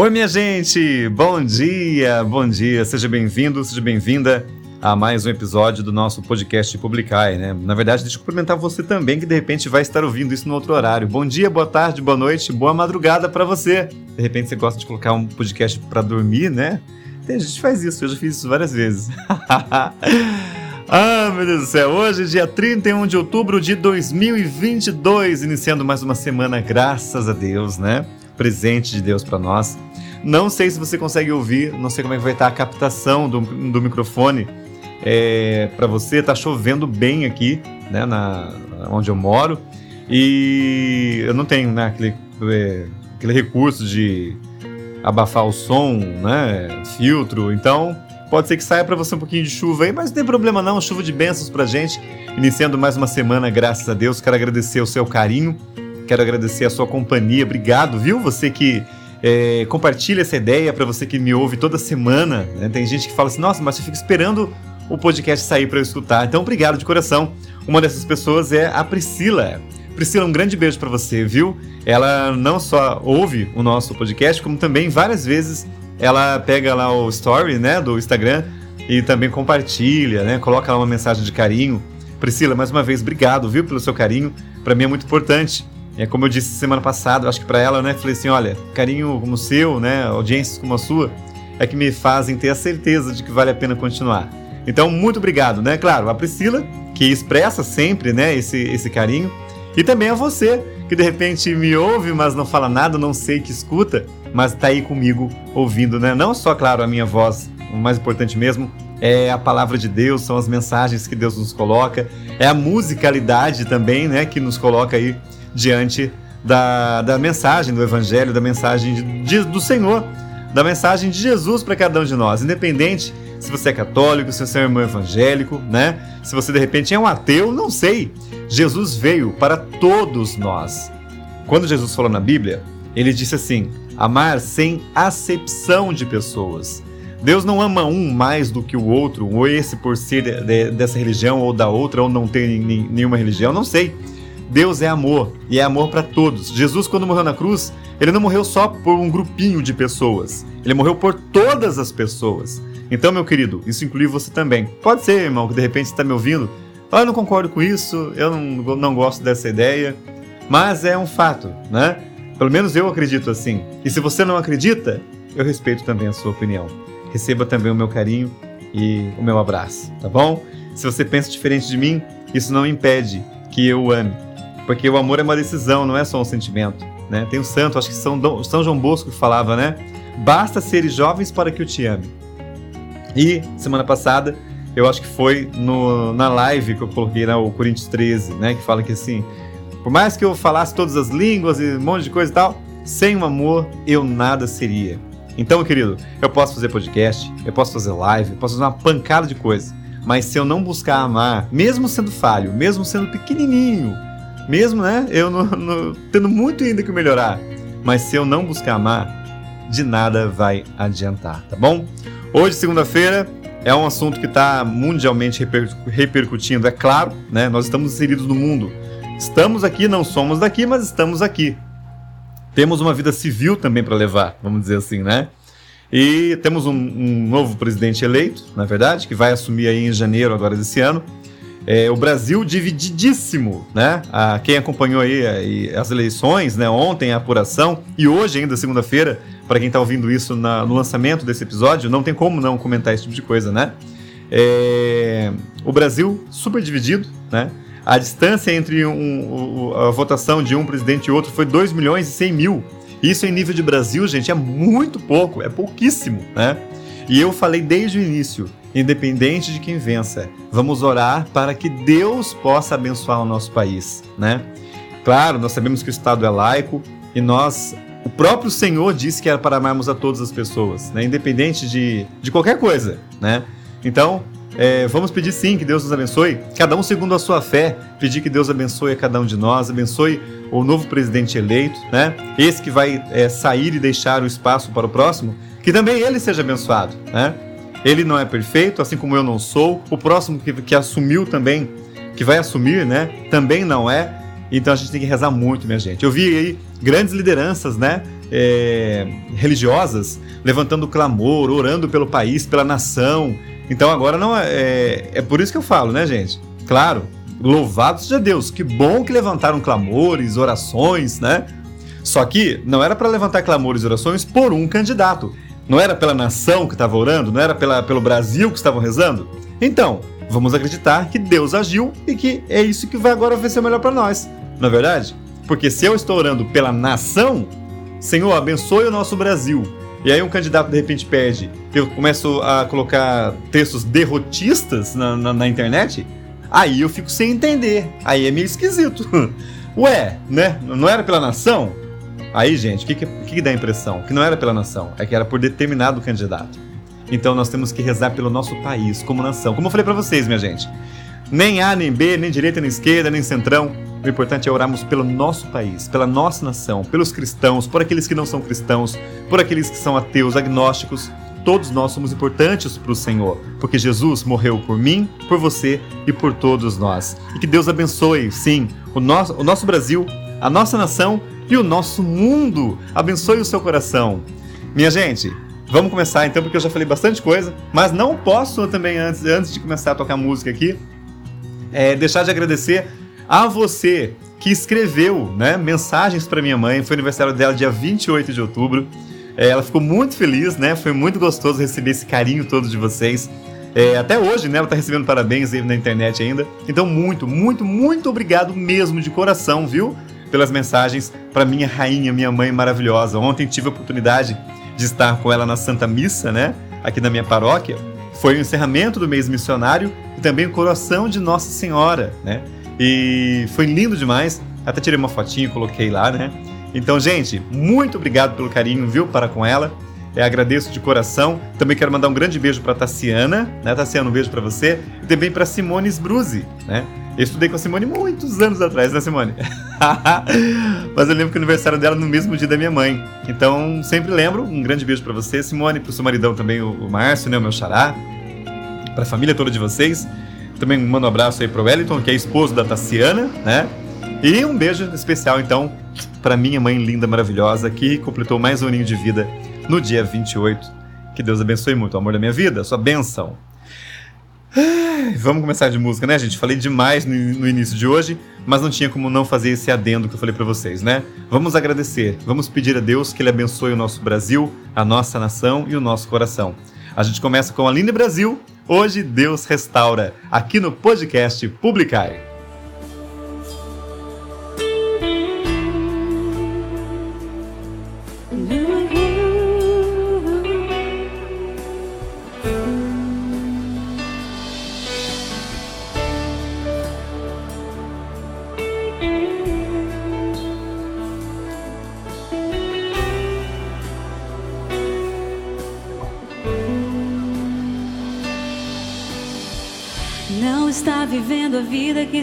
Oi, minha gente! Bom dia, bom dia, seja bem-vindo, seja bem-vinda a mais um episódio do nosso podcast Publicai, né? Na verdade, deixa eu cumprimentar você também, que de repente vai estar ouvindo isso no outro horário. Bom dia, boa tarde, boa noite, boa madrugada para você. De repente você gosta de colocar um podcast para dormir, né? A gente faz isso, eu já fiz isso várias vezes. ah, meu Deus do céu, hoje, dia 31 de outubro de 2022, iniciando mais uma semana, graças a Deus, né? presente de Deus para nós. Não sei se você consegue ouvir, não sei como é que vai estar a captação do, do microfone é, para você. Tá chovendo bem aqui, né, na, onde eu moro, e eu não tenho né, aquele, é, aquele recurso de abafar o som, né, filtro, então pode ser que saia para você um pouquinho de chuva aí, mas não tem problema não, chuva de bênçãos pra gente. Iniciando mais uma semana, graças a Deus, quero agradecer o seu carinho Quero agradecer a sua companhia. Obrigado, viu? Você que é, compartilha essa ideia, para você que me ouve toda semana. Né? Tem gente que fala assim: nossa, mas eu fico esperando o podcast sair para eu escutar. Então, obrigado de coração. Uma dessas pessoas é a Priscila. Priscila, um grande beijo para você, viu? Ela não só ouve o nosso podcast, como também várias vezes ela pega lá o story, né, do Instagram e também compartilha, né? Coloca lá uma mensagem de carinho. Priscila, mais uma vez, obrigado, viu, pelo seu carinho. Para mim é muito importante. É como eu disse semana passada, acho que para ela, né, falei assim, olha, carinho como o seu, né, audiências como a sua, é que me fazem ter a certeza de que vale a pena continuar. Então, muito obrigado, né? Claro, a Priscila, que expressa sempre, né, esse, esse carinho, e também a você, que de repente me ouve, mas não fala nada, não sei que escuta, mas tá aí comigo ouvindo, né? Não só, claro, a minha voz, o mais importante mesmo, é a palavra de Deus, são as mensagens que Deus nos coloca, é a musicalidade também, né, que nos coloca aí diante da, da mensagem do Evangelho, da mensagem de, de, do Senhor, da mensagem de Jesus para cada um de nós, independente se você é católico, se você é um irmão evangélico, né? Se você de repente é um ateu, não sei. Jesus veio para todos nós. Quando Jesus falou na Bíblia, ele disse assim: amar sem acepção de pessoas. Deus não ama um mais do que o outro, ou esse por ser de, dessa religião ou da outra, ou não ter nenhuma religião, não sei. Deus é amor e é amor para todos. Jesus, quando morreu na cruz, ele não morreu só por um grupinho de pessoas, ele morreu por todas as pessoas. Então, meu querido, isso inclui você também. Pode ser, irmão, que de repente você está me ouvindo. Ah, eu não concordo com isso, eu não, não gosto dessa ideia, mas é um fato, né? Pelo menos eu acredito assim. E se você não acredita, eu respeito também a sua opinião. Receba também o meu carinho e o meu abraço, tá bom? Se você pensa diferente de mim, isso não impede que eu o ame porque o amor é uma decisão, não é só um sentimento. Né? Tem um santo, acho que São, São João Bosco que falava, né? Basta seres jovens para que eu te ame. E semana passada, eu acho que foi no, na live que eu coloquei na o Coríntios 13, né? Que fala que assim, por mais que eu falasse todas as línguas e um monte de coisa e tal, sem o amor eu nada seria. Então, querido, eu posso fazer podcast, eu posso fazer live, eu posso fazer uma pancada de coisa. Mas se eu não buscar amar, mesmo sendo falho, mesmo sendo pequenininho, mesmo, né? Eu no, no, tendo muito ainda que melhorar. Mas se eu não buscar amar, de nada vai adiantar, tá bom? Hoje, segunda-feira, é um assunto que está mundialmente reper, repercutindo, é claro, né? Nós estamos inseridos no mundo. Estamos aqui, não somos daqui, mas estamos aqui. Temos uma vida civil também para levar, vamos dizer assim, né? E temos um, um, novo presidente eleito, na verdade, que vai assumir aí em janeiro agora desse ano. É, o Brasil divididíssimo, né? A, quem acompanhou aí as eleições, né? Ontem a apuração e hoje ainda segunda-feira, para quem está ouvindo isso na, no lançamento desse episódio, não tem como não comentar esse tipo de coisa, né? É, o Brasil super dividido, né? A distância entre um, a votação de um presidente e outro foi 2 milhões e 100 mil. Isso em nível de Brasil, gente, é muito pouco, é pouquíssimo, né? E eu falei desde o início, independente de quem vença, vamos orar para que Deus possa abençoar o nosso país, né? Claro, nós sabemos que o Estado é laico e nós, o próprio Senhor disse que era para amarmos a todas as pessoas, né? Independente de, de qualquer coisa, né? Então, é, vamos pedir sim que Deus nos abençoe, cada um segundo a sua fé, pedir que Deus abençoe a cada um de nós, abençoe o novo presidente eleito, né? Esse que vai é, sair e deixar o espaço para o próximo, que também ele seja abençoado, né? Ele não é perfeito, assim como eu não sou. O próximo que, que assumiu também, que vai assumir, né? Também não é. Então a gente tem que rezar muito, minha gente. Eu vi aí grandes lideranças, né? É, religiosas levantando clamor, orando pelo país, pela nação. Então agora não é, é, é por isso que eu falo, né, gente? Claro, louvado seja Deus. Que bom que levantaram clamores, orações, né? Só que não era para levantar clamores e orações por um candidato. Não era pela nação que estava orando, não era pela, pelo Brasil que estavam rezando. Então, vamos acreditar que Deus agiu e que é isso que vai agora ser melhor para nós. Não é verdade? Porque se eu estou orando pela nação, Senhor, abençoe o nosso Brasil. E aí um candidato de repente pede, eu começo a colocar textos derrotistas na, na, na internet, aí eu fico sem entender. Aí é meio esquisito. Ué, né? Não era pela nação? Aí, gente, o que, que, que dá a impressão? Que não era pela nação, é que era por determinado candidato. Então nós temos que rezar pelo nosso país, como nação. Como eu falei para vocês, minha gente. Nem A, nem B, nem direita, nem esquerda, nem centrão. O importante é orarmos pelo nosso país, pela nossa nação, pelos cristãos, por aqueles que não são cristãos, por aqueles que são ateus, agnósticos. Todos nós somos importantes para o Senhor, porque Jesus morreu por mim, por você e por todos nós. E que Deus abençoe, sim, o nosso, o nosso Brasil, a nossa nação e o nosso mundo. Abençoe o seu coração. Minha gente, vamos começar então, porque eu já falei bastante coisa, mas não posso também, antes, antes de começar a tocar música aqui, é, deixar de agradecer a você que escreveu né, mensagens para minha mãe. Foi aniversário dela dia 28 de outubro. É, ela ficou muito feliz, né? Foi muito gostoso receber esse carinho todo de vocês. É, até hoje, né? Ela tá recebendo parabéns aí na internet ainda. Então, muito, muito, muito obrigado mesmo de coração, viu? pelas mensagens para minha rainha, minha mãe maravilhosa. Ontem tive a oportunidade de estar com ela na Santa Missa, né? Aqui na minha paróquia. Foi o encerramento do mês missionário e também o coração de Nossa Senhora, né? E foi lindo demais. Até tirei uma fotinha e coloquei lá, né? Então, gente, muito obrigado pelo carinho, viu, para com ela. Agradeço de coração. Também quero mandar um grande beijo para Tassiana, né? Tassiana, um beijo para você. E também para Simone Sbruzzi, né? Eu estudei com a Simone muitos anos atrás, né, Simone? Mas eu lembro que o aniversário dela no mesmo dia da minha mãe. Então, sempre lembro. Um grande beijo para você, Simone, pro seu maridão também, o, Márcio, né, o meu xará. Pra família toda de vocês. Também mando um abraço aí pro Wellington, que é esposo da Tassiana, né? E um beijo especial, então, para minha mãe linda, maravilhosa, que completou mais um aninho de vida no dia 28. Que Deus abençoe muito o amor da minha vida, sua bênção. Vamos começar de música, né, gente? Falei demais no, início de hoje, mas não tinha como não fazer esse adendo que eu falei para vocês, né? Vamos agradecer, vamos pedir a Deus que Ele abençoe o nosso Brasil, a nossa nação e o nosso coração. A gente começa com Aline Brasil. Hoje Deus restaura, aqui no podcast Publicai.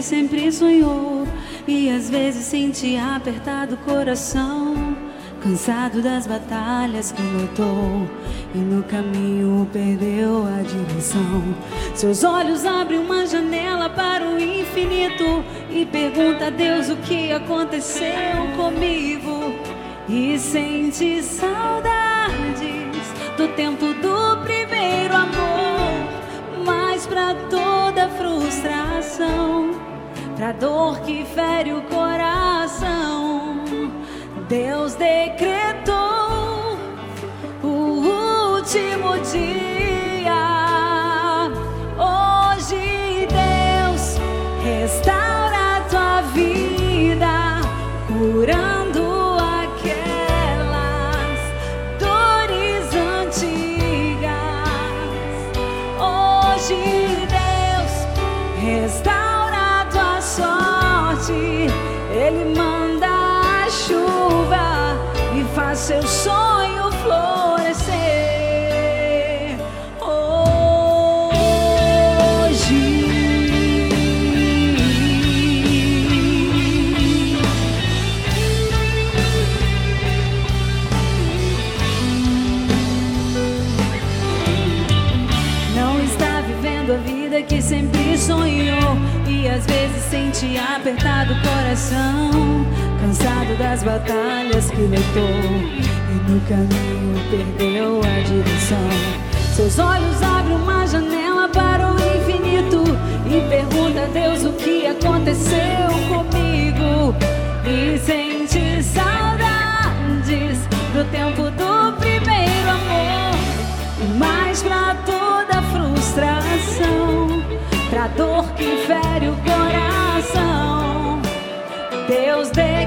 Sempre sonhou e às vezes sentia apertado o coração, cansado das batalhas que lutou e no caminho perdeu a direção. Seus olhos abrem uma janela para o infinito e pergunta a Deus o que aconteceu comigo e sente saudades do tempo do primeiro amor, mas para toda frustração pra dor que fere o coração. Deus decretou o último dia. Hoje Deus restaura te apertado o coração, cansado das batalhas que lutou e no caminho perdeu a direção. Seus olhos abrem uma janela para o infinito e pergunta a Deus o que aconteceu comigo. E sente saudades do tempo Deus deu.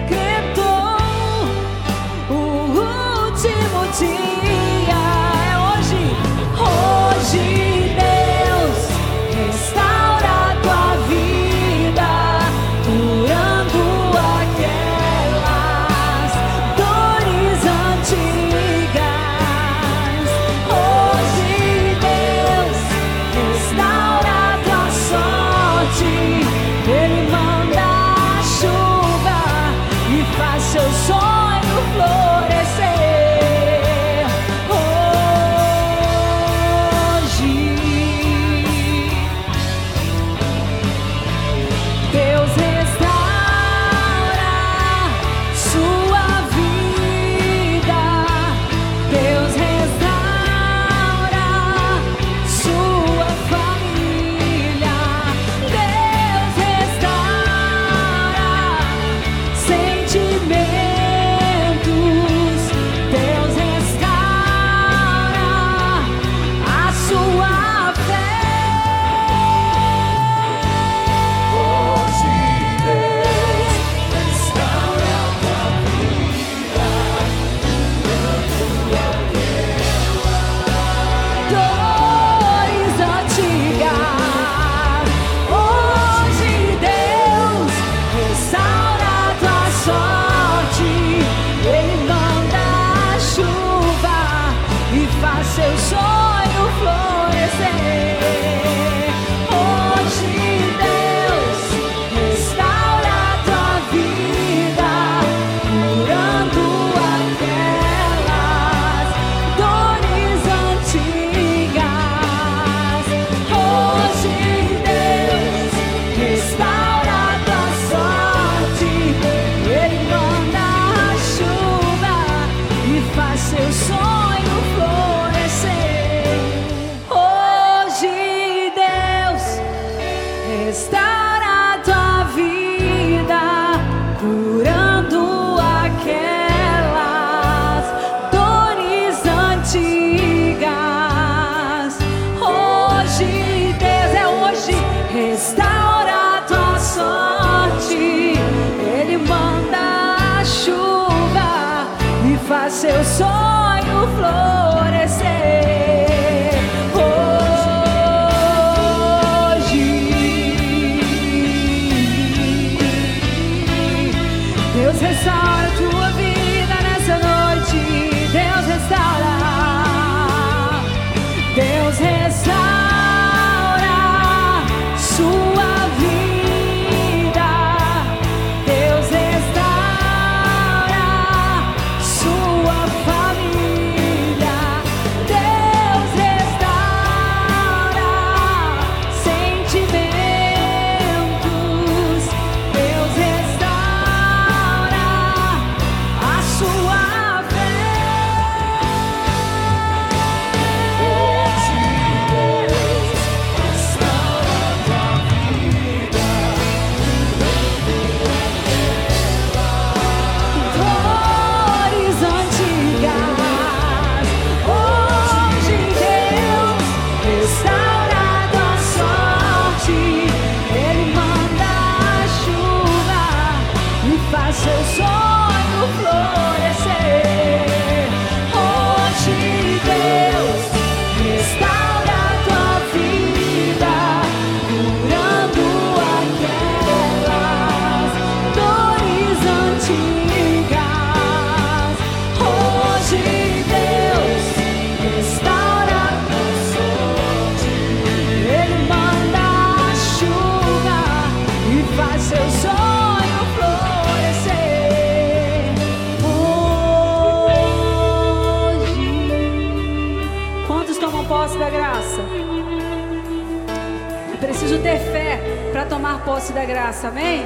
tomar posse da graça, amém?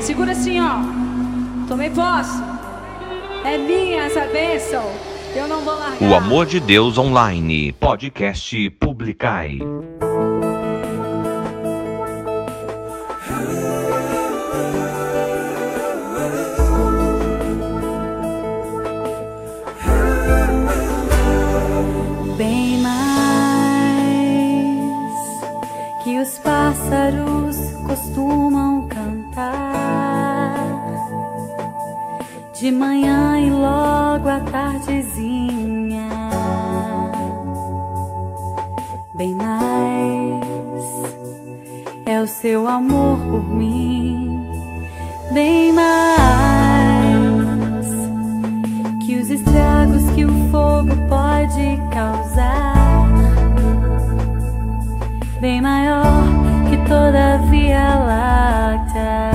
Segura assim, ó. Tomei posse. É minha essa bênção. Eu não vou largar. O Amor de Deus Online, podcast Publicai. pássaros costumam cantar de manhã e logo à tardezinha, bem mais é o seu amor por mim, bem mais que os estragos que o fogo pode causar, bem maior toda a Via Láctea.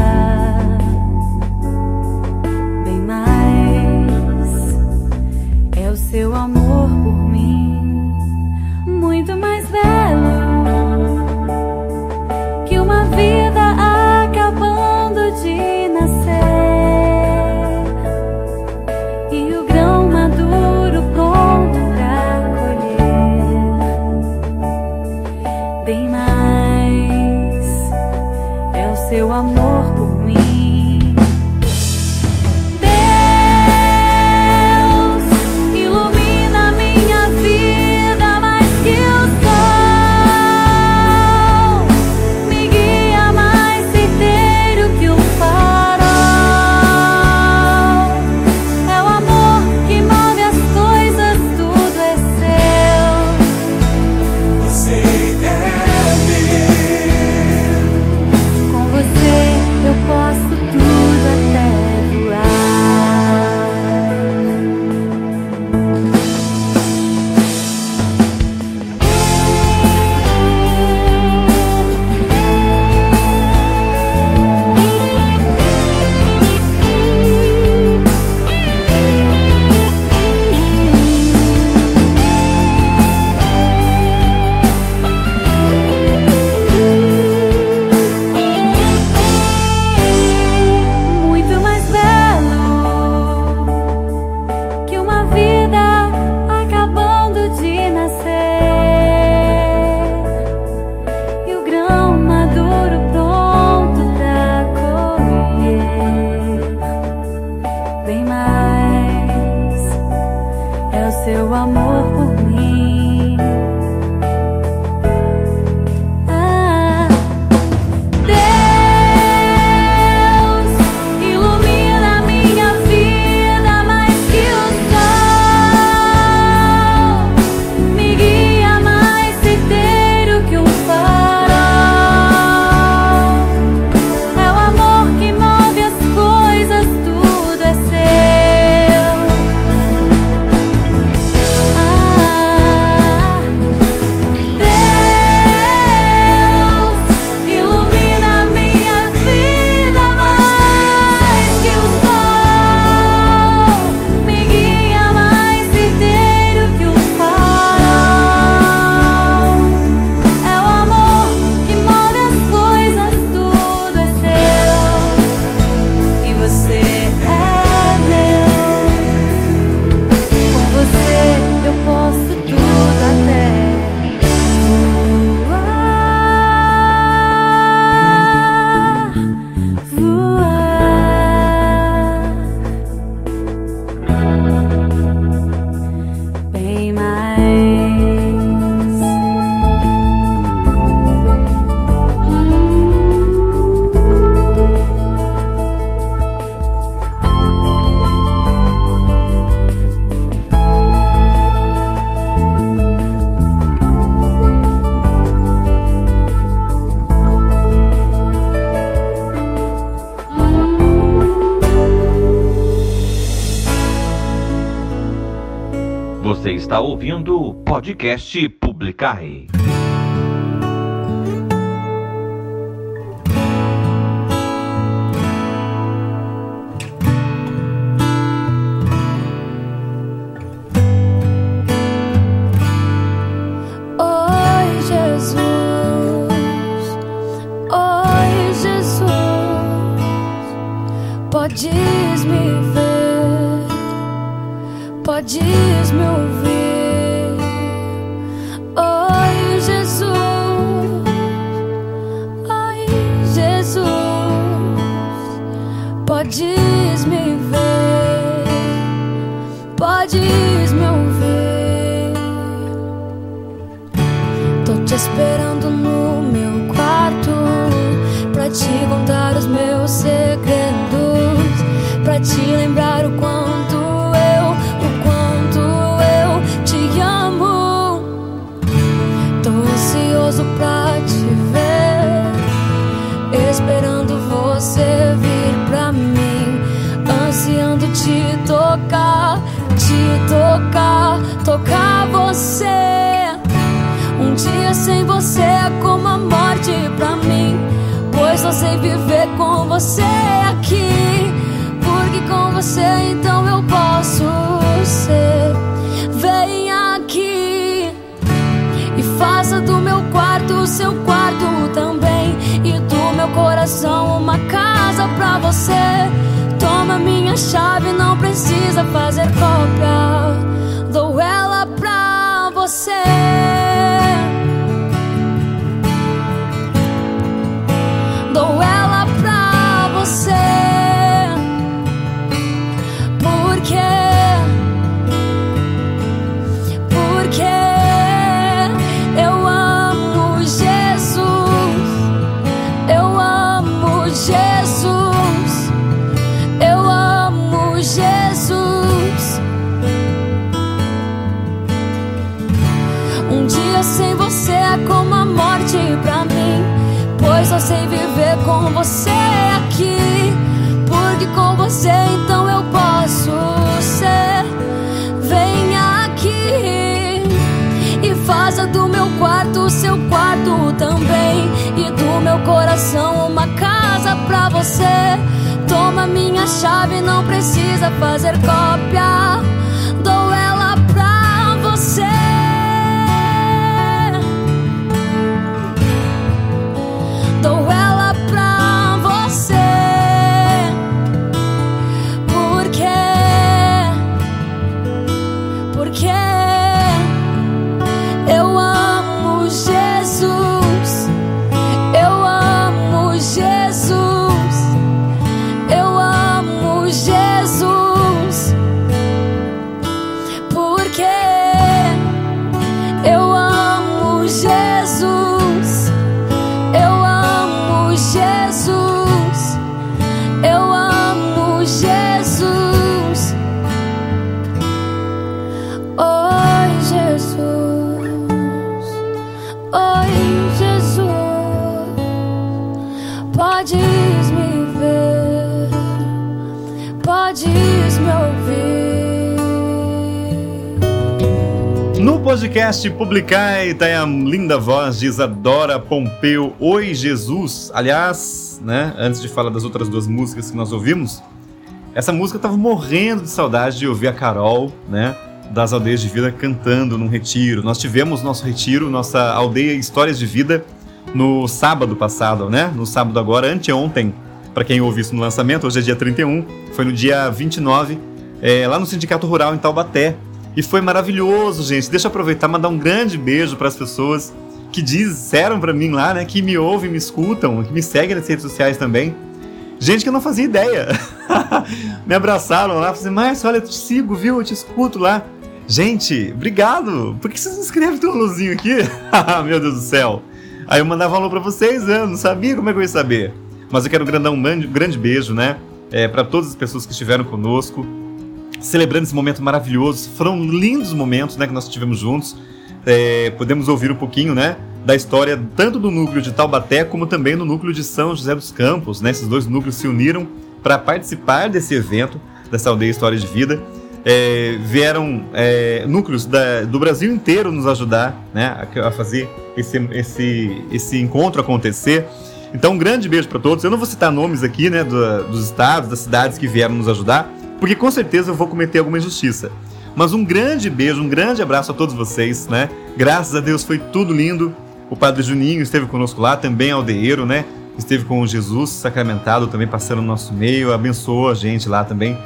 podcast você então eu posso ser. Vem aqui e faça do meu quarto o seu quarto também. E do meu coração uma casa pra você. Toma minha chave, não precisa fazer cópia. Você aqui. Porque com você então eu posso ser. Vem aqui e faça do meu quarto seu quarto também. E do meu coração uma casa pra você. Toma minha chave, não precisa fazer cópia. Podcast Publicai tá aí a linda voz de Isadora Pompeu, Oi Jesus. Aliás, né, antes de falar das outras duas músicas que nós ouvimos, essa música eu tava morrendo de saudade de ouvir a Carol, né, das Aldeias de Vida cantando num retiro. Nós tivemos nosso retiro, nossa aldeia Histórias de Vida, no sábado passado, né, no sábado agora, anteontem, para quem ouviu isso no lançamento, hoje é dia 31, foi no dia 29, é, lá no Sindicato Rural em Taubaté. E foi maravilhoso, gente. Deixa eu aproveitar e mandar um grande beijo para as pessoas que disseram para mim lá, né, que me ouvem, me escutam, que me seguem nas redes sociais também. Gente que eu não fazia ideia. me abraçaram lá, falaram, Márcio, olha, eu te sigo, viu? Eu te escuto lá. Gente, obrigado. Por que vocês não escrevem teu alôzinho aqui? Meu Deus do céu. Aí eu mandava alô pra vocês, né? eu não sabia como é que eu ia saber. Mas eu quero grandar um grande, grande beijo, né? É, para todas as pessoas que estiveram conosco, celebrando esse momento maravilhoso. Foram lindos momentos, né, que nós tivemos juntos. É, podemos ouvir um pouquinho, né, da história tanto do núcleo de Taubaté como também do núcleo de São José dos Campos, né? Esses dois núcleos se uniram para participar desse evento, dessa aldeia História de Vida. É, vieram é, núcleos da, do Brasil inteiro nos ajudar né, a, a fazer esse, esse, esse encontro acontecer. Então, um grande beijo para todos. Eu não vou citar nomes aqui né, do, dos estados, das cidades que vieram nos ajudar, porque com certeza eu vou cometer alguma injustiça. Mas um grande beijo, um grande abraço a todos vocês, né? Graças a Deus foi tudo lindo. O Padre Juninho esteve conosco lá, também aldeeiro, né? Esteve com o Jesus sacramentado também passando no nosso meio, abençoou a gente lá também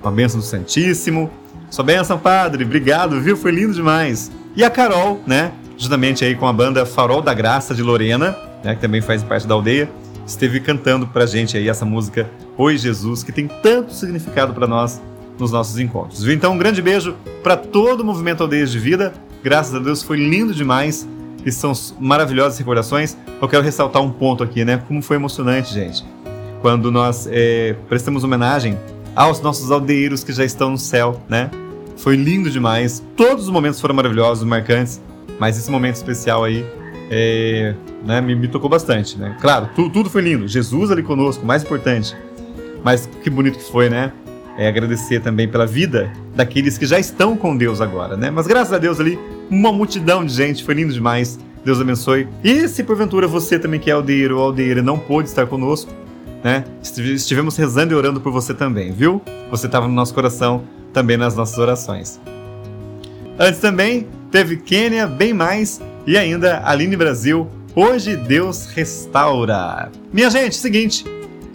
com a bênção do Santíssimo. Sua bênção, padre. Obrigado, viu? Foi lindo demais. E a Carol, né? Justamente aí com a banda Farol da Graça de Lorena, né? Que também faz parte da aldeia, esteve cantando pra gente aí essa música Oi Jesus, que tem tanto significado para nós nos nossos encontros. Então, um grande beijo para todo o movimento Aldeias de Vida. Graças a Deus foi lindo demais e são maravilhosas recordações. Eu quero ressaltar um ponto aqui, né? Como foi emocionante, gente, quando nós é, prestamos homenagem aos nossos aldeeiros que já estão no céu, né? Foi lindo demais. Todos os momentos foram maravilhosos, marcantes, mas esse momento especial aí é, né, me, me, tocou bastante, né? Claro, tu, tudo foi lindo. Jesus ali conosco, mais importante. Mas que bonito que foi, né? É, agradecer também pela vida daqueles que já estão com Deus agora, né? Mas graças a Deus ali uma multidão de gente, foi lindo demais. Deus abençoe. E se porventura você também que é aldeiro ou aldeira não pôde estar conosco, né? Estivemos rezando e orando por você também, viu? Você estava no nosso coração também nas nossas orações. Antes também teve Quênia, bem mais e ainda Aline Brasil. Hoje Deus restaura. Minha gente, seguinte.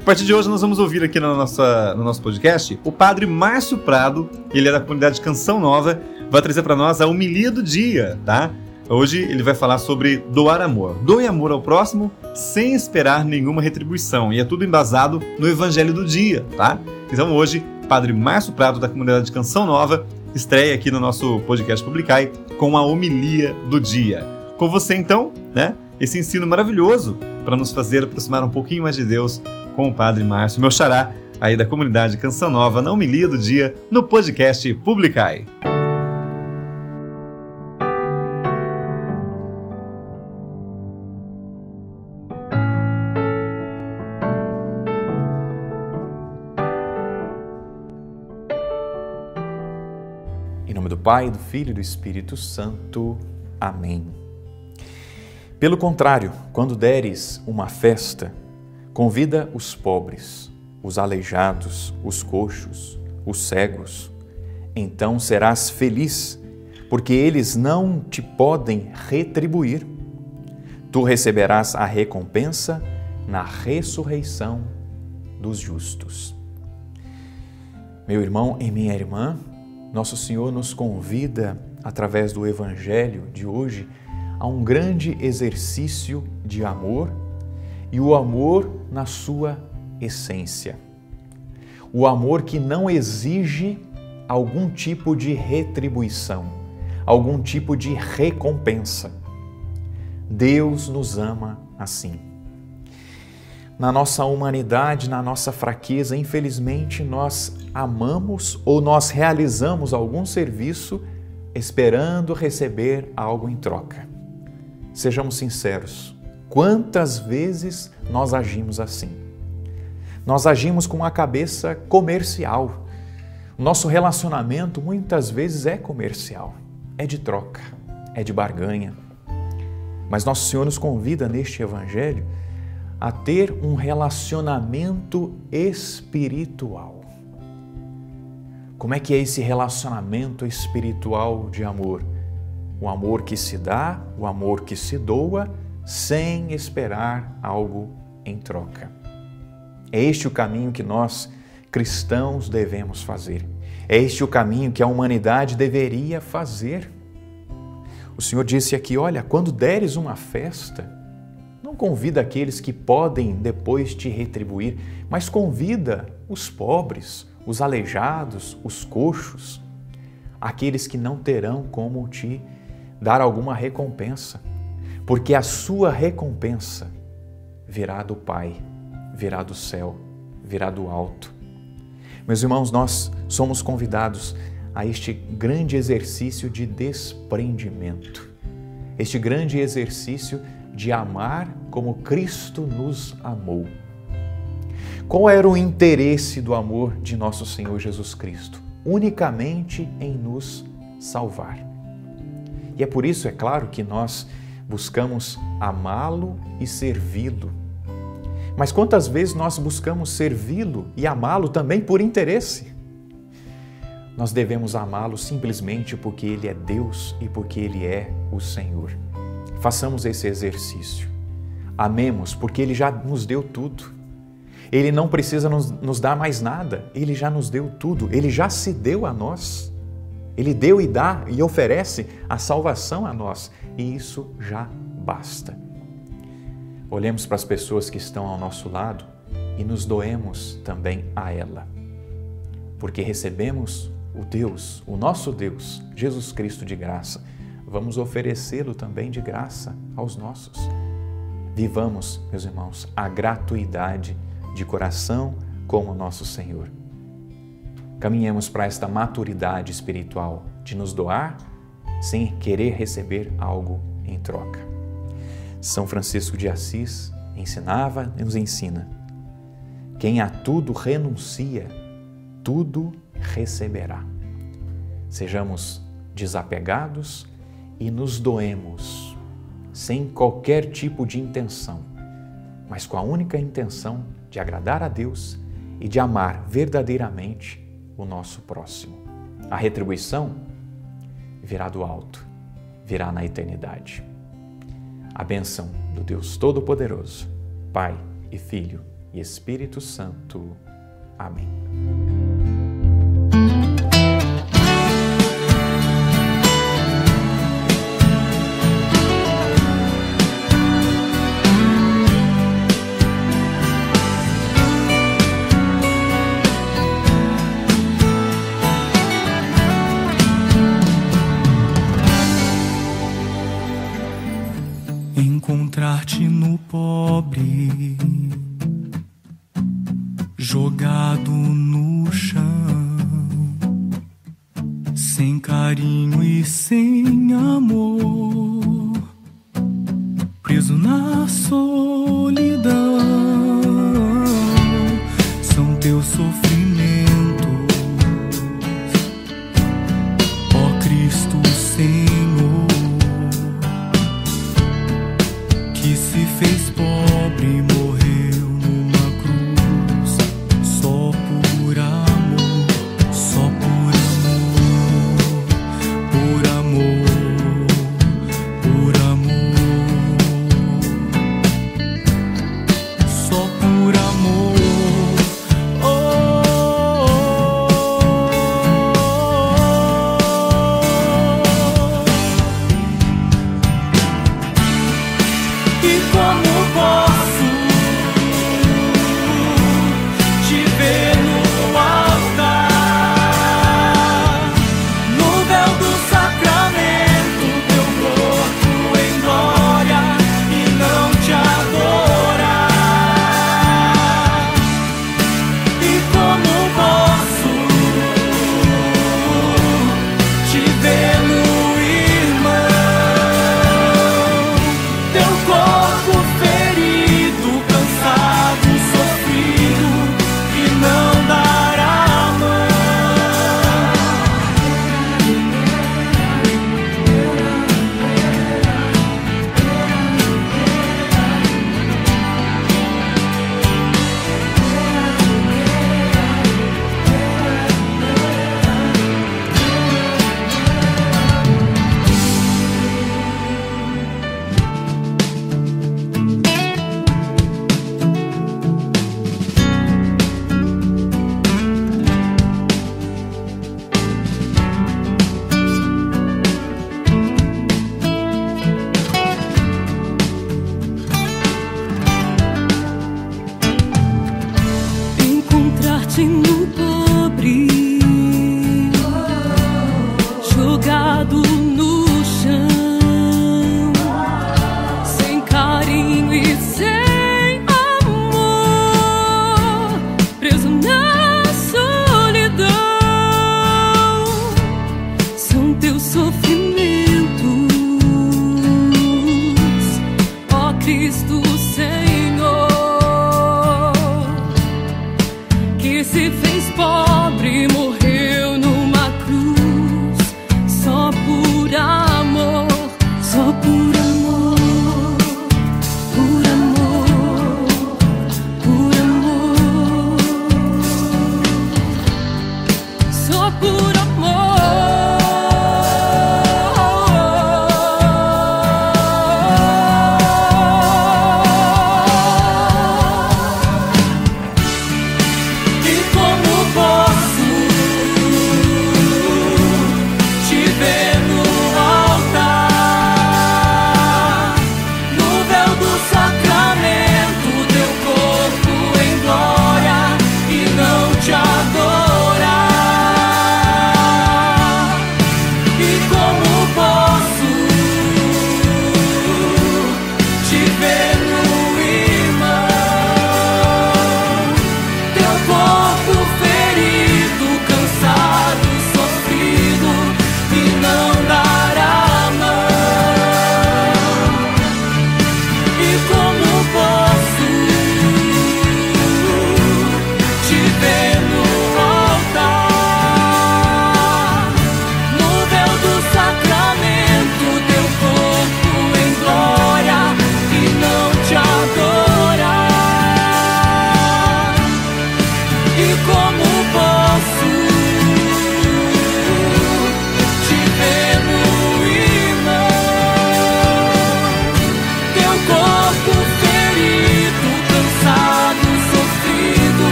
A partir de hoje nós vamos ouvir aqui no, nossa, no nosso podcast o Padre Márcio Prado, ele é da comunidade Canção Nova, vai trazer para nós a homilia do dia, tá? Hoje ele vai falar sobre doar amor. Doe amor ao próximo sem esperar nenhuma retribuição. E é tudo embasado no Evangelho do dia, tá? Então hoje, Padre Márcio Prado, da comunidade Canção Nova, estreia aqui no nosso podcast Publicai com a homilia do dia. Com você então, né? Esse ensino maravilhoso para nos fazer aproximar um pouquinho mais de Deus com o Padre Márcio, meu xará, aí da comunidade Canção Nova, na homilia do dia, no podcast Publicai. Pai, do Filho e do Espírito Santo. Amém. Pelo contrário, quando deres uma festa, convida os pobres, os aleijados, os coxos, os cegos. Então serás feliz, porque eles não te podem retribuir. Tu receberás a recompensa na ressurreição dos justos. Meu irmão e minha irmã, nosso Senhor nos convida, através do Evangelho de hoje, a um grande exercício de amor e o amor na sua essência. O amor que não exige algum tipo de retribuição, algum tipo de recompensa. Deus nos ama assim. Na nossa humanidade, na nossa fraqueza, infelizmente, nós amamos ou nós realizamos algum serviço esperando receber algo em troca. Sejamos sinceros, quantas vezes nós agimos assim? Nós agimos com a cabeça comercial. Nosso relacionamento muitas vezes é comercial, é de troca, é de barganha. Mas nosso Senhor nos convida neste Evangelho a ter um relacionamento espiritual. Como é que é esse relacionamento espiritual de amor? O amor que se dá, o amor que se doa, sem esperar algo em troca. É este o caminho que nós, cristãos, devemos fazer. É este o caminho que a humanidade deveria fazer. O Senhor disse aqui: olha, quando deres uma festa, não convida aqueles que podem depois te retribuir, mas convida os pobres, os aleijados, os coxos, aqueles que não terão como te dar alguma recompensa, porque a sua recompensa virá do Pai, virá do céu, virá do alto. Meus irmãos, nós somos convidados a este grande exercício de desprendimento, este grande exercício de amar como Cristo nos amou. Qual era o interesse do amor de nosso Senhor Jesus Cristo? Unicamente em nos salvar. E é por isso, é claro, que nós buscamos amá-lo e servi-lo. Mas quantas vezes nós buscamos servi-lo e amá-lo também por interesse? Nós devemos amá-lo simplesmente porque Ele é Deus e porque Ele é o Senhor. Façamos esse exercício. Amemos, porque Ele já nos deu tudo. Ele não precisa nos, nos, dar mais nada, Ele já nos deu tudo, Ele já se deu a nós. Ele deu e dá e oferece a salvação a nós, e isso já basta. Olhemos para as pessoas que estão ao nosso lado e nos doemos também a ela, porque recebemos o Deus, o nosso Deus, Jesus Cristo de graça, vamos oferecê-lo também de graça aos nossos. Vivamos, meus irmãos, a gratuidade de coração como nosso Senhor. Caminhemos para esta maturidade espiritual de nos doar sem querer receber algo em troca. São Francisco de Assis ensinava e nos ensina: quem a tudo renuncia, tudo receberá. Sejamos desapegados e nos doemos sem qualquer tipo de intenção, mas com a única intenção de agradar a Deus e de amar verdadeiramente o nosso próximo. A retribuição virá do alto, virá na eternidade. A bênção do Deus Todo-Poderoso, Pai e Filho e Espírito Santo. Amém.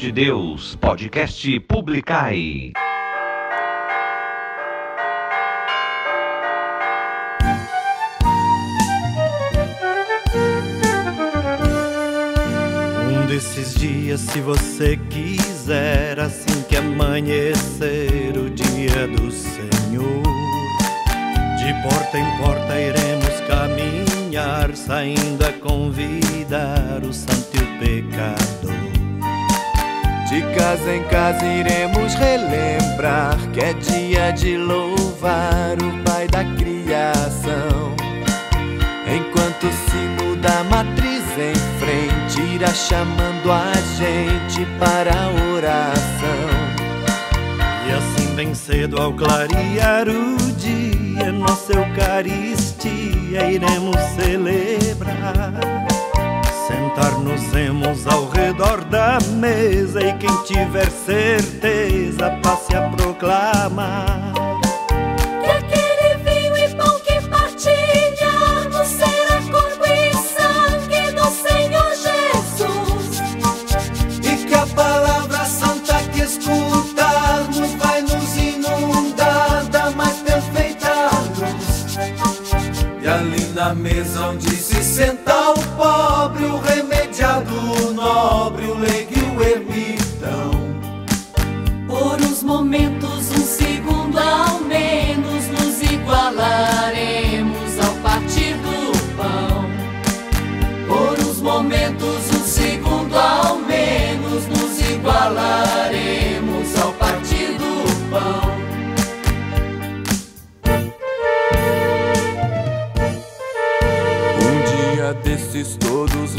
De Deus. Podcast Publicai. Um desses dias, se você quiser, assim que amanhecer o dia do Senhor, de porta em porta iremos caminhar, saindo a convidar o santo e o pecador. De casa em casa iremos relembrar que é dia de louvar o Pai da criação. Enquanto o sino da matriz em frente irá chamando a gente para a oração. E assim bem cedo ao clarear o dia, nossa Eucaristia iremos celebrar. Sentar-nos-emos ao redor da mesa e quem tiver certeza passe a proclamar.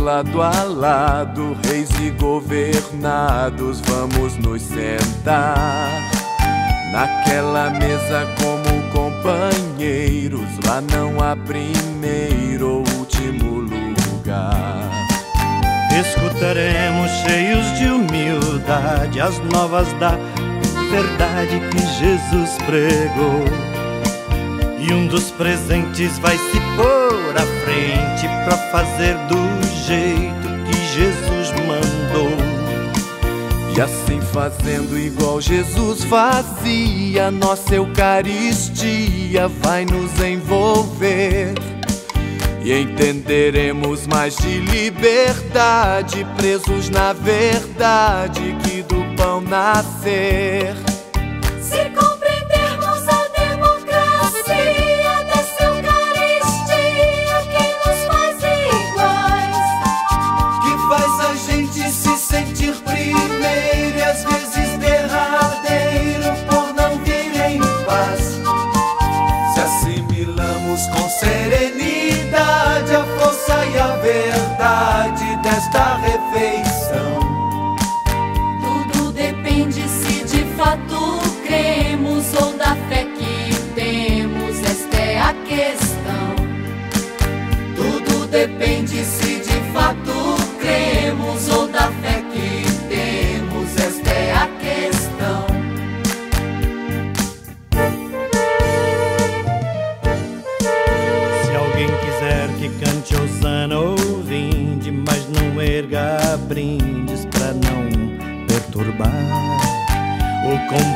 Lado a lado, reis e governados, vamos nos sentar. Naquela mesa como companheiros, lá não há primeiro ou último lugar. Escutaremos cheios de humildade as novas da verdade que Jesus pregou. E um dos presentes vai se pôr à frente para fazer do jeito que Jesus mandou. E assim fazendo igual Jesus fazia, nossa Eucaristia vai nos envolver. E entenderemos mais de liberdade, presos na verdade que do pão nascer.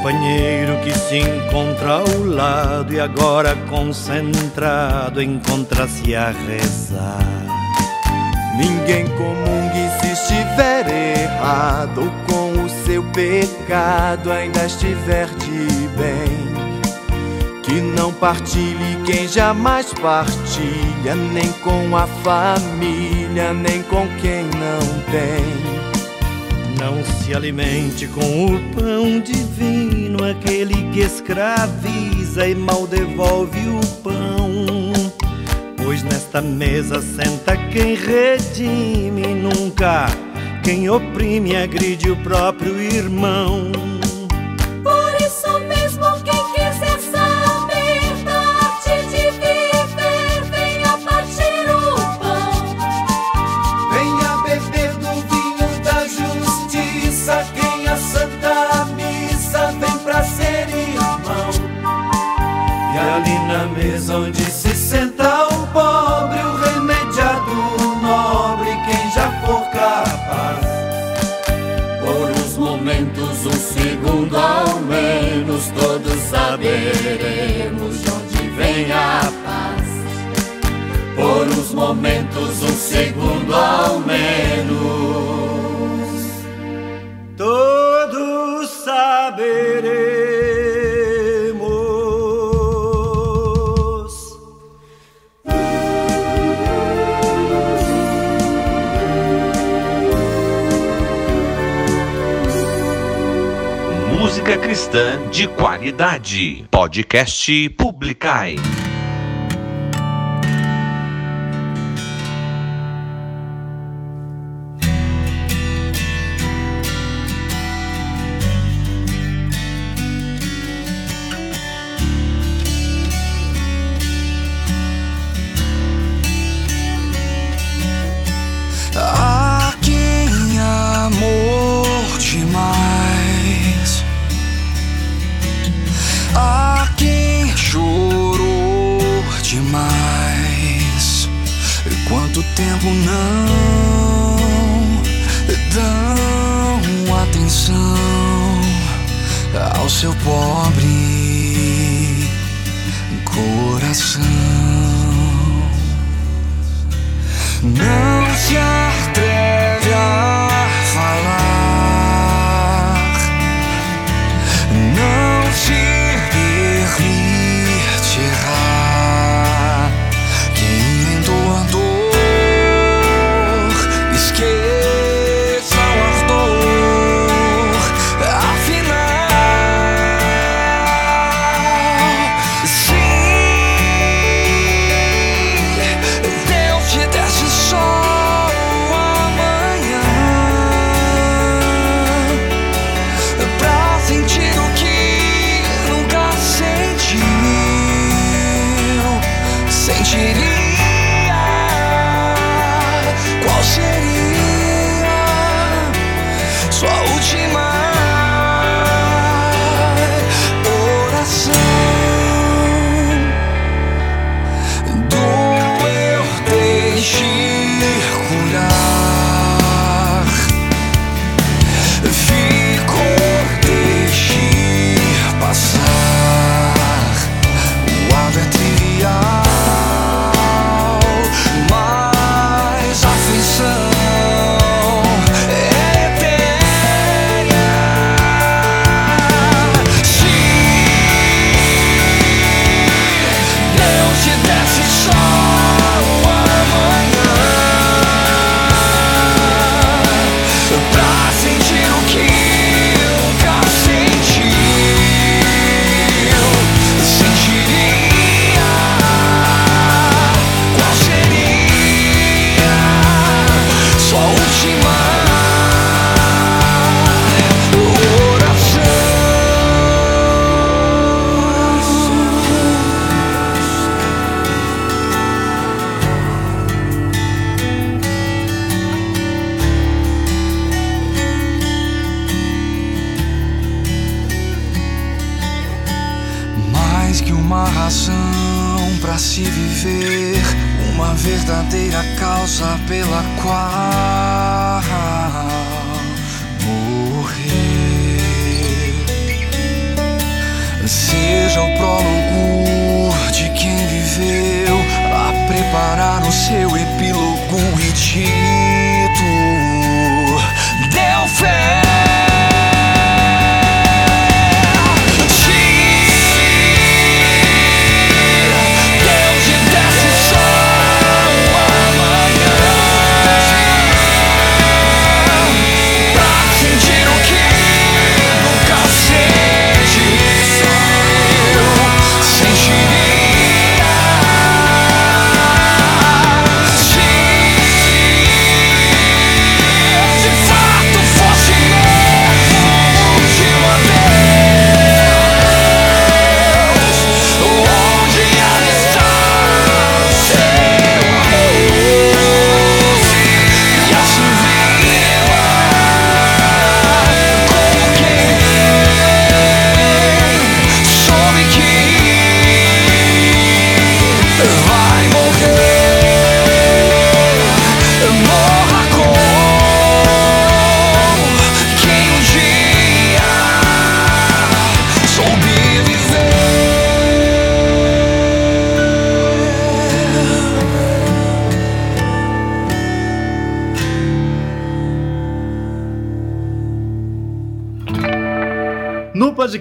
Companheiro que se encontra ao lado e agora concentrado encontra-se a rezar. Ninguém comungue se estiver errado com o seu pecado ainda estiver de bem. Que não partilhe quem jamais partilha, nem com a família, nem com quem não tem. Não se alimente com o pão divino, aquele que escraviza e mal devolve o pão. Pois nesta mesa senta quem redime, nunca quem oprime agride o próprio irmão. veremos de onde vem a paz. Por uns momentos, um segundo ao menos. Música cristã de qualidade. Podcast Publicai. não dão atenção ao seu pobre coração.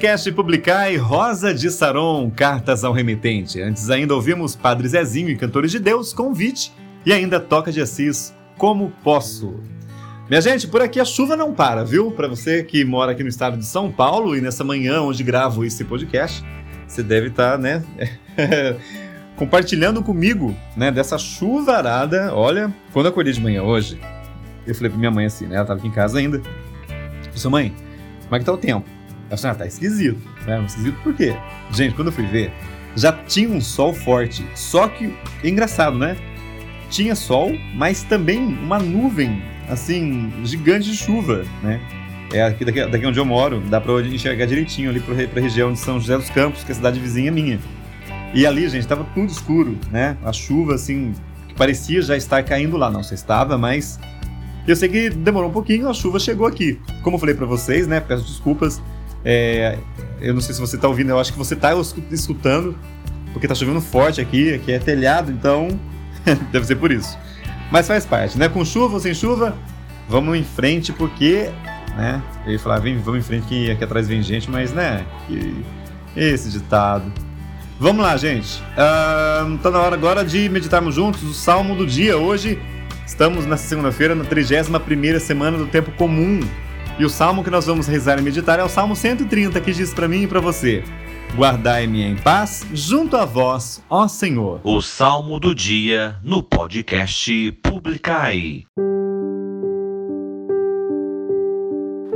Podcast Publicai, Rosa de Saron, Cartas ao Remetente. Antes ainda ouvimos Padre Zezinho e Cantores de Deus, Convite, e ainda Toca de Assis, Como Posso. Minha gente, por aqui a chuva não para, viu? Para você que mora aqui no estado de São Paulo e nessa manhã onde gravo esse podcast, você deve estar, tá, né, compartilhando comigo, né, dessa chuvarada. Olha, quando eu acordei de manhã hoje, eu falei pra minha mãe assim, né, ela tava aqui em casa ainda. Eu disse, mãe, como é que tá o tempo? Ela falou, ah, tá esquisito. Né? Esquisito por quê? Gente, quando eu fui ver, já tinha um sol forte. Só que, é engraçado, né? Tinha sol, mas também uma nuvem, assim, gigante de chuva, né? É aqui daqui, daqui onde eu moro, dá pra enxergar direitinho ali pra, pra região de São José dos Campos, que é a cidade vizinha minha. E ali, gente, tava tudo escuro, né? A chuva, assim, que parecia já estar caindo lá. Não, você estava, mas eu sei que demorou um pouquinho, a chuva chegou aqui. Como eu falei para vocês, né? Peço desculpas é, eu não sei se você está ouvindo, eu acho que você está escutando, porque está chovendo forte aqui, aqui é telhado, então deve ser por isso. Mas faz parte, né? Com chuva ou sem chuva, vamos em frente, porque, né? Eu ia falar, vem, vamos em frente que aqui atrás vem gente, mas, né? Esse ditado. Vamos lá, gente. Uh, tá na hora agora de meditarmos juntos o Salmo do dia. Hoje estamos nessa segunda-feira, na 31 semana do tempo comum. E o salmo que nós vamos rezar e meditar é o Salmo 130, que diz para mim e para você: Guardai-me em paz junto a vós, ó Senhor. O Salmo do dia no podcast Publicai.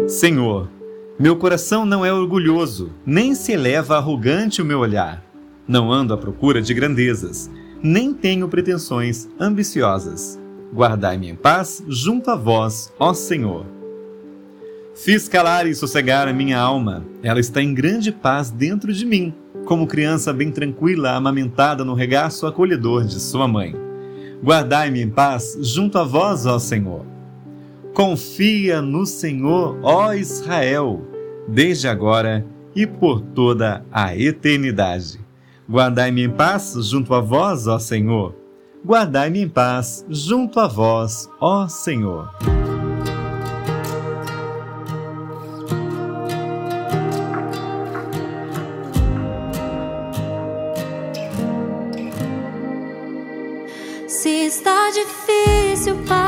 Senhor, meu coração não é orgulhoso, nem se eleva arrogante o meu olhar. Não ando à procura de grandezas, nem tenho pretensões ambiciosas. Guardai-me em paz junto a vós, ó Senhor. Fiz calar e sossegar a minha alma. Ela está em grande paz dentro de mim, como criança bem tranquila, amamentada no regaço acolhedor de sua mãe. Guardai-me em paz junto a vós, ó Senhor. Confia no Senhor, ó Israel, desde agora e por toda a eternidade. Guardai-me em paz junto a vós, ó Senhor. Guardai-me em paz junto a vós, ó Senhor. Eu ouvia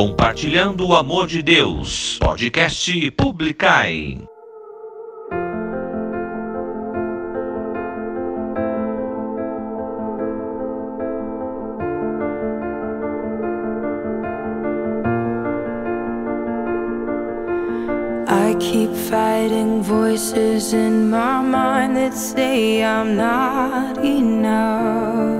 Compartilhando o Amor de Deus, podcast Publicai. I keep fighting voices in my mind that say I'm not enough.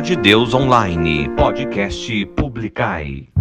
De Deus Online, podcast Publicai.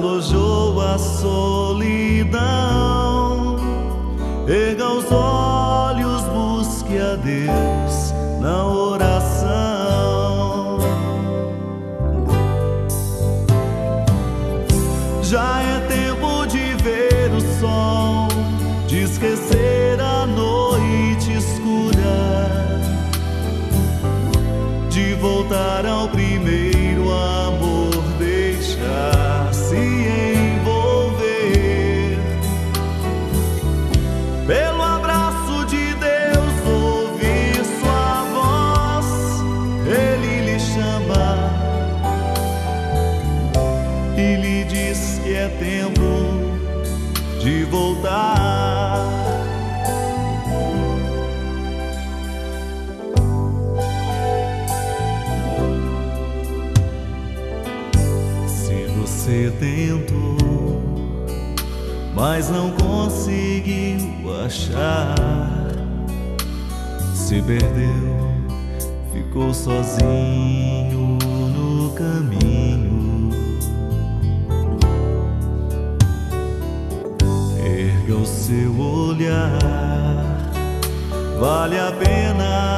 Alojou a solidão, erga os olhos, busque a Deus mas não conseguiu achar, se perdeu, ficou sozinho no caminho. Erga o seu olhar, vale a pena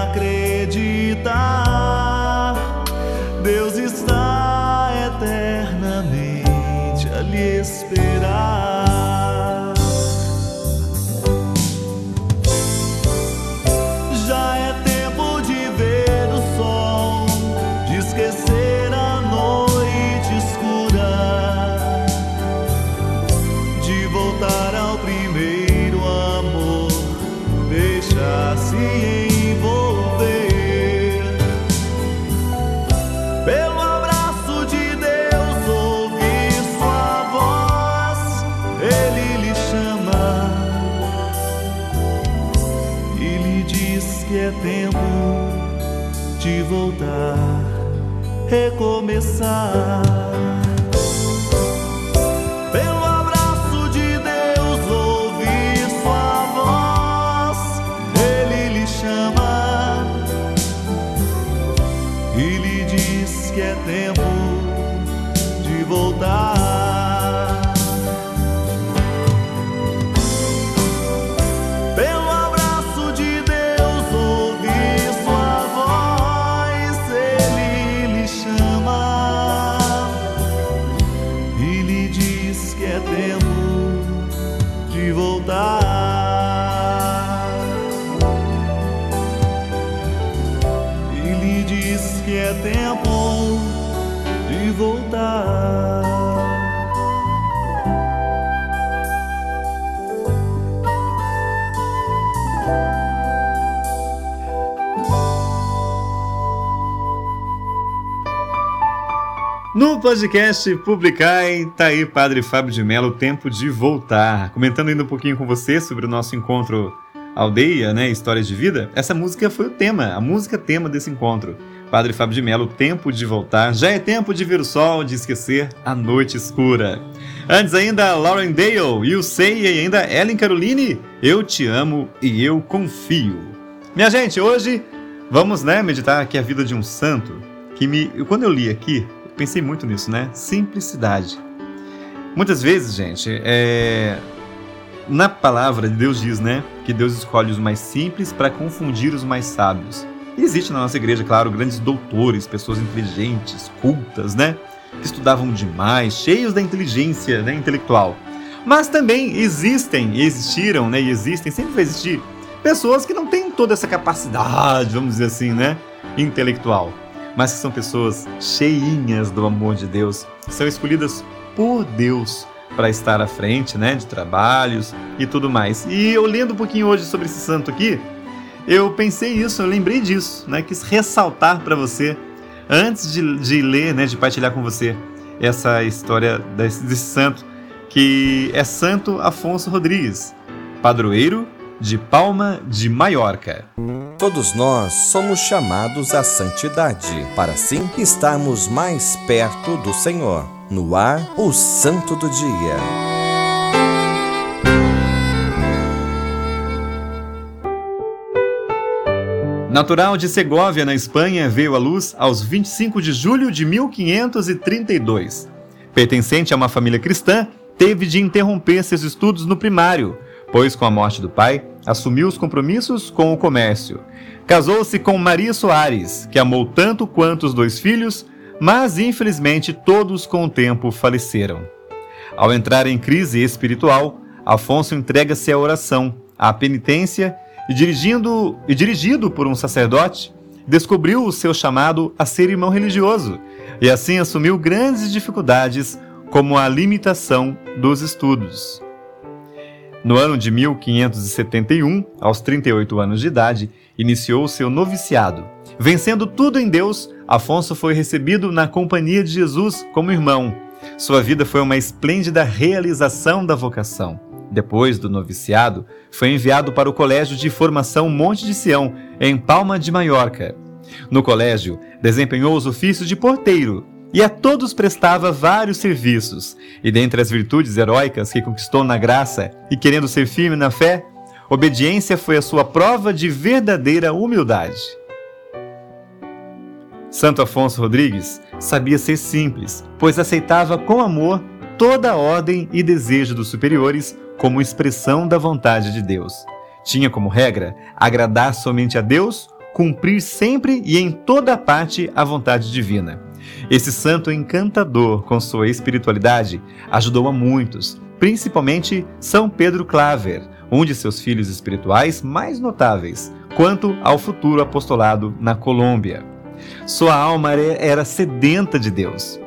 recomeçar. Podcast Publicai, tá aí Padre Fábio de Mello, tempo de voltar. Comentando ainda um pouquinho com você sobre o nosso encontro aldeia, né, histórias de vida. Essa música foi o tema, a música tema desse encontro. Padre Fábio de Mello, tempo de voltar. Já é tempo de ver o sol, de esquecer a noite escura. Antes ainda, Lauren Dale, You Say e ainda Ellen Caroline, Eu Te Amo e Eu Confio. Minha gente, hoje vamos, né, meditar aqui a vida de um santo que me, quando eu li aqui, pensei muito nisso, né? Simplicidade. Muitas vezes, gente, é... na palavra de Deus diz, né, que Deus escolhe os mais simples para confundir os mais sábios. E existe na nossa igreja, claro, grandes doutores, pessoas inteligentes, cultas, né? Que estudavam demais, cheios da inteligência né, intelectual. Mas também existem, existiram, né? E existem, sempre vai existir, pessoas que não têm toda essa capacidade, vamos dizer assim, né? Intelectual mas que são pessoas cheinhas do amor de Deus, são escolhidas por Deus para estar à frente, né, de trabalhos e tudo mais. E eu lendo um pouquinho hoje sobre esse santo aqui, eu pensei isso, eu lembrei disso, né, quis ressaltar para você antes de, de ler, né, de partilhar com você essa história desse, desse santo que é Santo Afonso Rodrigues, padroeiro de Palma de Maiorca. Todos nós somos chamados à santidade, para assim estarmos mais perto do Senhor. No ar, o Santo do Dia. Natural de Segóvia, na Espanha, veio à luz aos 25 de julho de 1532. Pertencente a uma família cristã, teve de interromper seus estudos no primário pois, com a morte do pai, assumiu os compromissos com o comércio. Casou-se com Maria Soares, que amou tanto quanto os dois filhos, mas infelizmente todos com o tempo faleceram. Ao entrar em crise espiritual, Afonso entrega-se à oração, à penitência e, dirigindo, e dirigido por um sacerdote, descobriu o seu chamado a ser irmão religioso e assim assumiu grandes dificuldades, como a limitação dos estudos. No ano de 1571, aos 38 anos de idade, iniciou seu noviciado. Vencendo tudo em Deus, Afonso foi recebido na companhia de Jesus como irmão. Sua vida foi uma esplêndida realização da vocação. Depois do noviciado, foi enviado para o Colégio de Formação Monte de Sião, em Palma de Maiorca. No colégio, desempenhou os ofícios de porteiro e a todos prestava vários serviços. E dentre as virtudes heróicas que conquistou na graça e querendo ser firme na fé, obediência foi a sua prova de verdadeira humildade. Santo Afonso Rodrigues sabia ser simples, pois aceitava com amor toda a ordem e desejo dos superiores como expressão da vontade de Deus. Tinha como regra agradar somente a Deus, cumprir sempre e em toda parte a vontade divina. Esse santo encantador, com sua espiritualidade, ajudou a muitos, principalmente São Pedro Claver, um de seus filhos espirituais mais notáveis, quanto ao futuro apostolado na Colômbia. Sua alma era sedenta de Deus.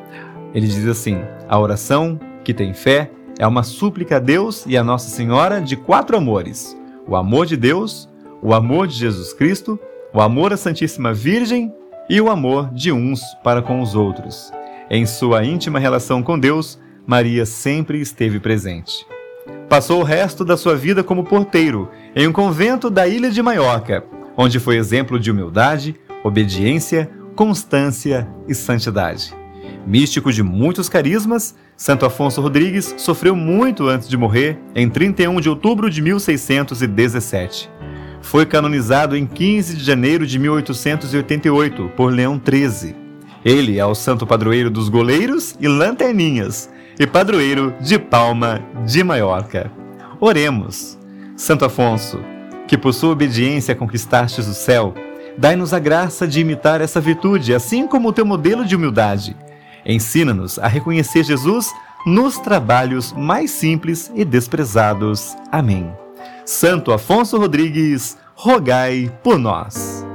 Ele diz assim: a oração que tem fé é uma súplica a Deus e a Nossa Senhora de quatro amores: o amor de Deus, o amor de Jesus Cristo, o amor à Santíssima Virgem e o amor de uns para com os outros. Em sua íntima relação com Deus, Maria sempre esteve presente. Passou o resto da sua vida como porteiro em um convento da ilha de Maiorca, onde foi exemplo de humildade, obediência, constância e santidade. Místico de muitos carismas, Santo Afonso Rodrigues sofreu muito antes de morrer, em 31 de outubro de 1617. Foi canonizado em 15 de janeiro de 1888 por Leão XIII. Ele é o santo padroeiro dos goleiros e lanterninhas, e padroeiro de Palma de Maiorca. Oremos. Santo Afonso, que por sua obediência conquistastes o céu, dai-nos a graça de imitar essa virtude, assim como o teu modelo de humildade Ensina-nos a reconhecer Jesus nos trabalhos mais simples e desprezados. Amém. Santo Afonso Rodrigues, rogai por nós.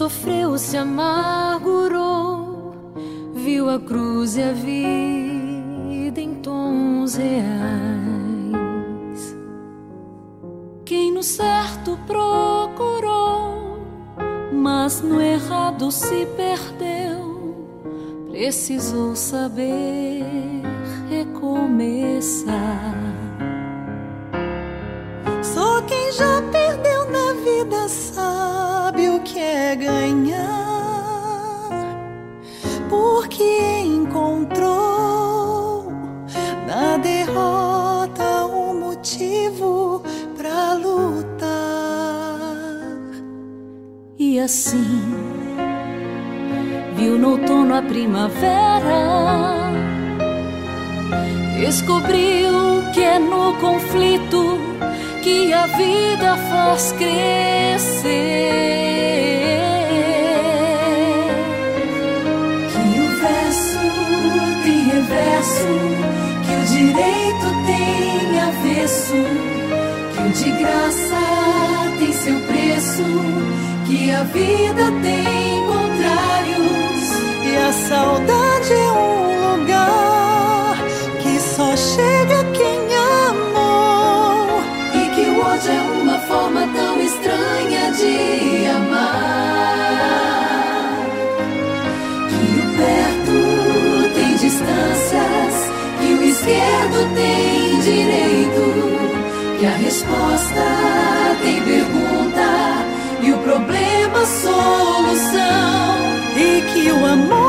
Sofreu se amargurou, viu a cruz e a vida em tons reais. Quem no certo procurou, mas no errado se perdeu, precisou saber recomeçar. Só quem já perdeu vida sabe o que é ganhar, porque encontrou na derrota um motivo pra lutar. E assim viu no outono a primavera, descobriu que é no conflito que a vida faz crescer. Que o verso tem reverso, que o direito tem avesso, que o de graça tem seu preço, que a vida tem contrários e a saudade é um lugar forma tão estranha de amar. Que o perto tem distâncias, que o esquerdo tem direito, que a resposta tem pergunta e o problema solução. E que o amor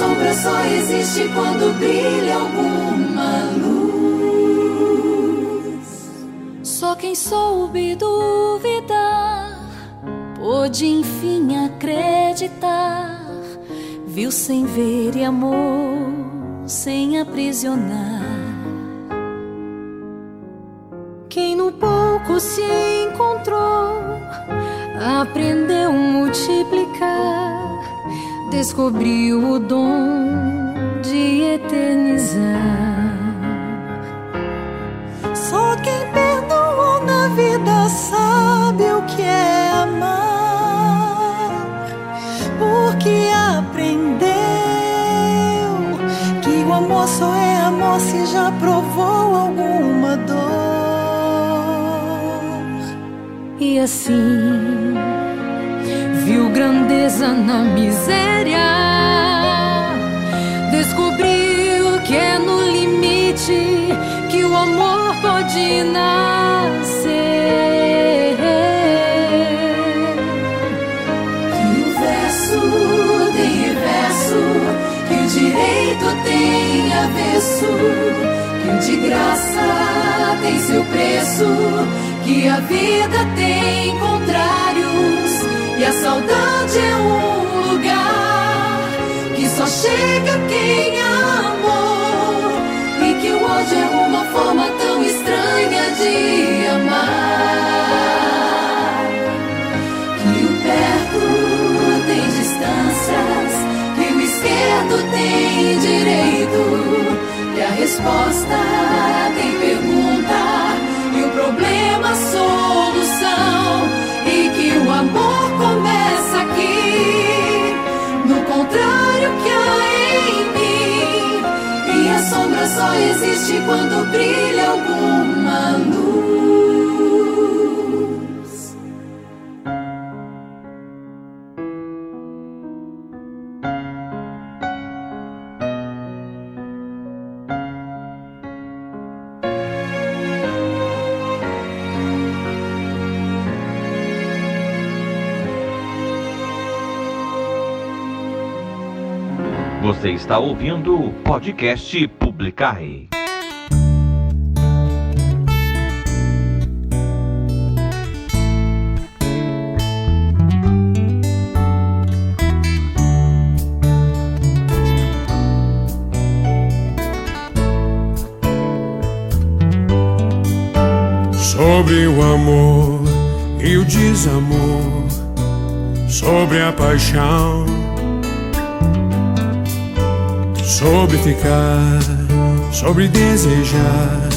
sombra só existe quando brilha alguma luz. Só quem soube duvidar pôde enfim acreditar. Viu sem ver e amor sem aprisionar. Quem no pouco se encontrou, aprendeu descobriu o dom de eternizar. Só quem perdoou na vida sabe o que é amar, porque aprendeu que o amor só é amor se já provou alguma dor. E assim viu grandeza na miséria, chega quem amou e que o ódio é uma forma tão de amar. Que o perto tem distâncias, que o esquerdo tem direito, que a resposta tem pergunta. E o problema solução. E que o amor começa aqui. No contrário que a sombra só existe quando brilha alguma luz. Você está ouvindo o podcast Publicai. Sobre o amor e o desamor, sobre a paixão, sobre ficar, sobre desejar,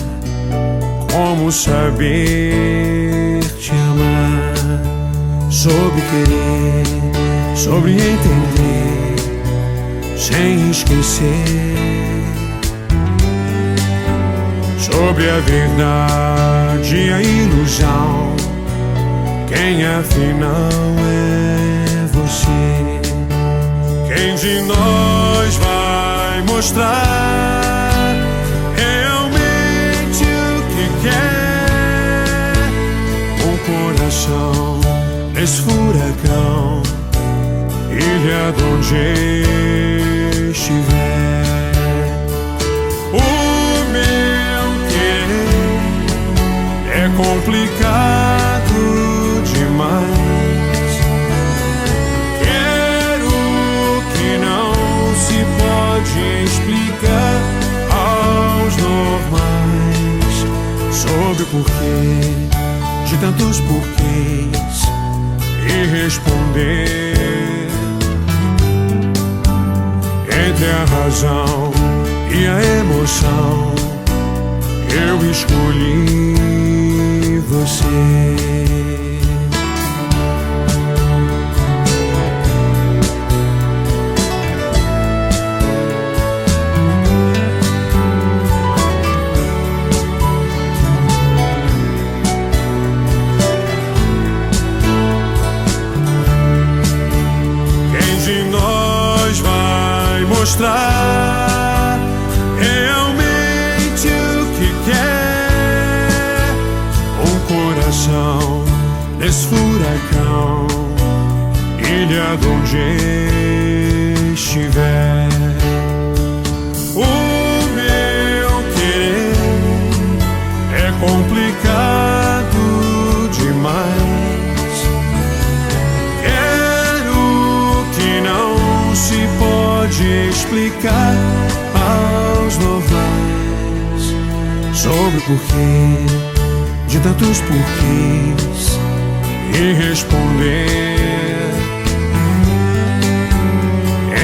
como saber te amar, sobre querer, sobre entender, sem esquecer sobre a verdade e a ilusão. Quem afinal é você? Quem de nós vai mostrar coração nesse furacão, ilha de onde estiver. O meu querer é complicado demais. Quero que não se pode explicar aos normais sobre o porquê de tantos porquês e responder entre a razão e a emoção. Eu escolhi você. Nesse furacão, ilha de onde estiver. O meu querer é complicado demais. Quero que não se pode explicar aos novais sobre o porquê de tantos porquês e responder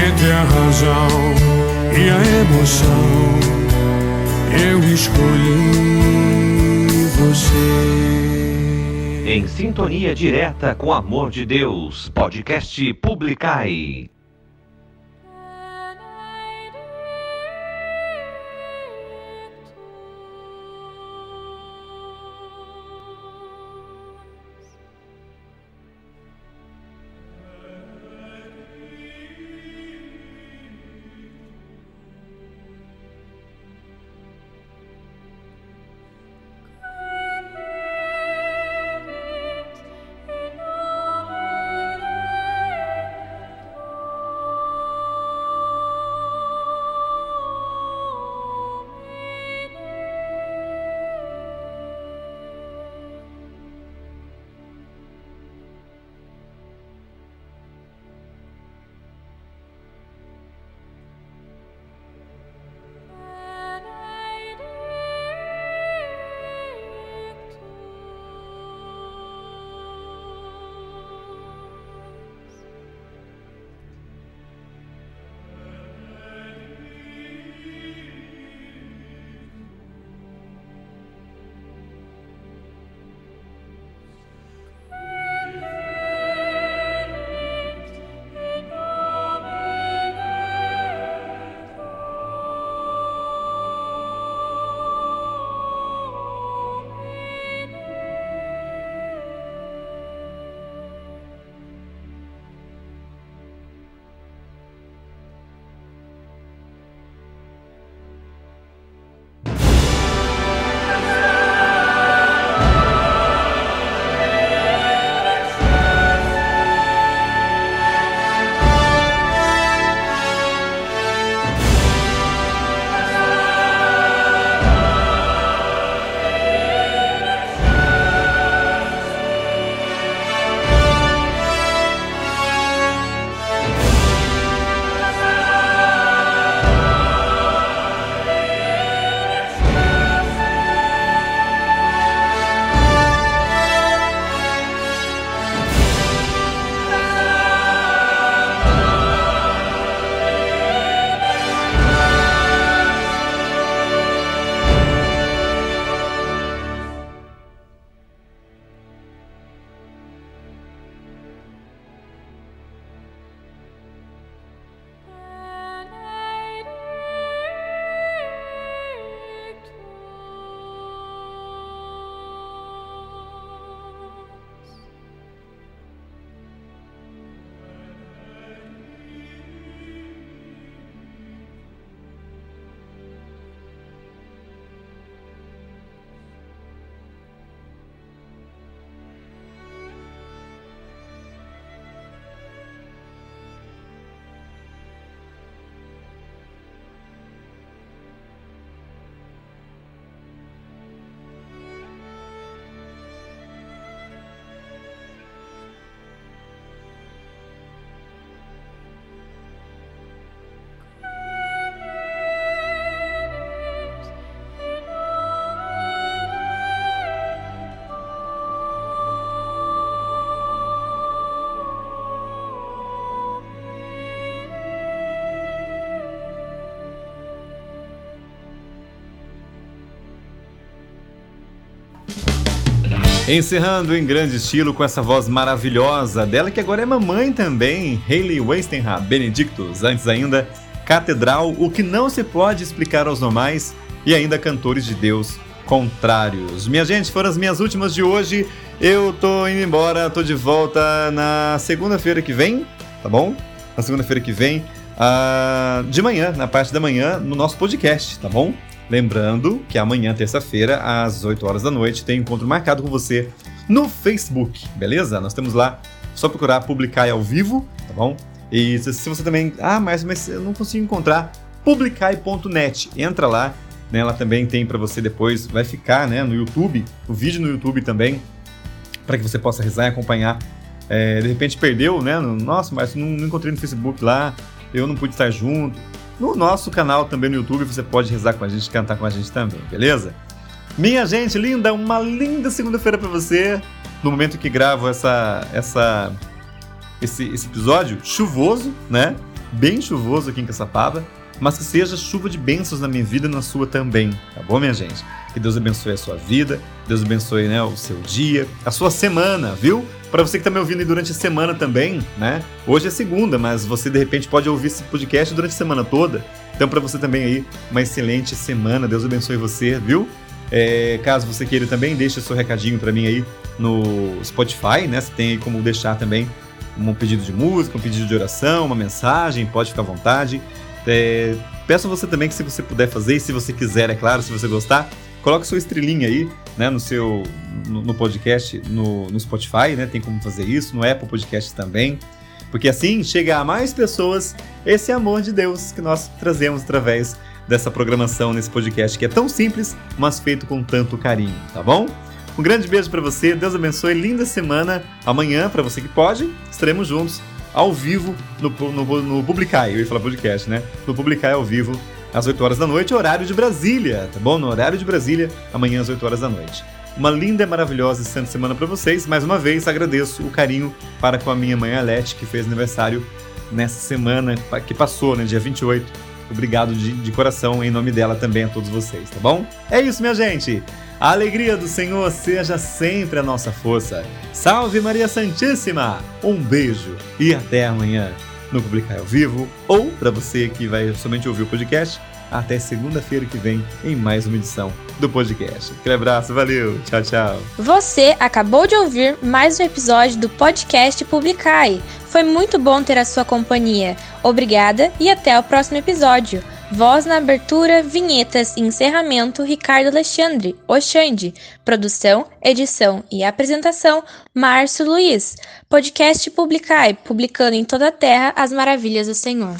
entre a razão e a emoção. Eu escolhi você. Em sintonia direta com o amor de Deus, podcast Publicai. Encerrando em grande estilo com essa voz maravilhosa dela, que agora é mamãe também, Hayley Westenra Benedictus. Antes ainda, Catedral, o que não se pode explicar aos normais, e ainda Cantores de Deus Contrários. Minha gente, foram as minhas últimas de hoje. Eu tô indo embora, tô de volta na segunda-feira que vem, tá bom? Na segunda-feira que vem, ah, de manhã, na parte da manhã, no nosso podcast, tá bom? Lembrando que amanhã, terça-feira, às 8 horas da noite, tem encontro marcado com você no Facebook, beleza? Nós temos lá, só procurar publicar ao vivo, tá bom? E se, você também. Ah, mas, mas eu não consigo encontrar. Publicai.net. Entra lá. Né, ela também tem para você depois. Vai ficar né, no YouTube. O vídeo no YouTube também. Para que você possa rezar e acompanhar. É, de repente perdeu, né? Nossa, mas não, não encontrei no Facebook lá. Eu não pude estar junto. No nosso canal também no YouTube você pode rezar com a gente, cantar com a gente também, beleza? Minha gente linda, uma linda segunda-feira para você. No momento que gravo essa, essa, esse, esse episódio, chuvoso, né? Bem chuvoso aqui em Caçapava, mas que seja chuva de bênçãos na minha vida e na sua também, tá bom, minha gente? Que Deus abençoe a sua vida, Deus abençoe né, o seu dia, a sua semana, viu? Para você que está me ouvindo durante a semana também, né? Hoje é segunda, mas você de repente pode ouvir esse podcast durante a semana toda. Então, para você também aí, uma excelente semana. Deus abençoe você, viu? É, caso você queira também, deixe seu recadinho para mim aí no Spotify, né? Você tem aí como deixar também um pedido de música, um pedido de oração, uma mensagem, pode ficar à vontade. É, peço a você também que se você puder fazer, e se você quiser, é claro, se você gostar, coloque sua estrelinha aí, né, no seu no, no podcast, no, no Spotify, né? Tem como fazer isso, no Apple Podcast também. Porque assim chega a mais pessoas esse amor de Deus que nós trazemos através dessa programação nesse podcast que é tão simples, mas feito com tanto carinho, tá bom? Um grande beijo para você, Deus abençoe, linda semana. Amanhã, para você que pode, estaremos juntos ao vivo no, no, no Publicai, eu ia falar podcast, né? No Publicai ao vivo, às 8 horas da noite, horário de Brasília, tá bom? No horário de Brasília, amanhã às 8 horas da noite. Uma linda, maravilhosa e santa semana para vocês. Mais uma vez, agradeço o carinho para com a minha mãe Alete, que fez aniversário nessa semana que passou, né? Dia 28 Obrigado de, de coração em nome dela também a todos vocês, tá bom? É isso, minha gente! A alegria do Senhor seja sempre a nossa força. Salve Maria Santíssima! Um beijo e até amanhã no Publicar ao Vivo ou para você que vai somente ouvir o podcast, até segunda-feira que vem em mais uma edição do podcast. Aquele abraço, valeu, tchau, tchau. Você acabou de ouvir mais um episódio do podcast Publicai. Foi muito bom ter a sua companhia. Obrigada e até o próximo episódio. Voz na abertura, vinhetas e encerramento Ricardo Alexandre, Oxande. Produção, edição e apresentação Márcio Luiz. Podcast Publicai, publicando em toda a terra as maravilhas do Senhor.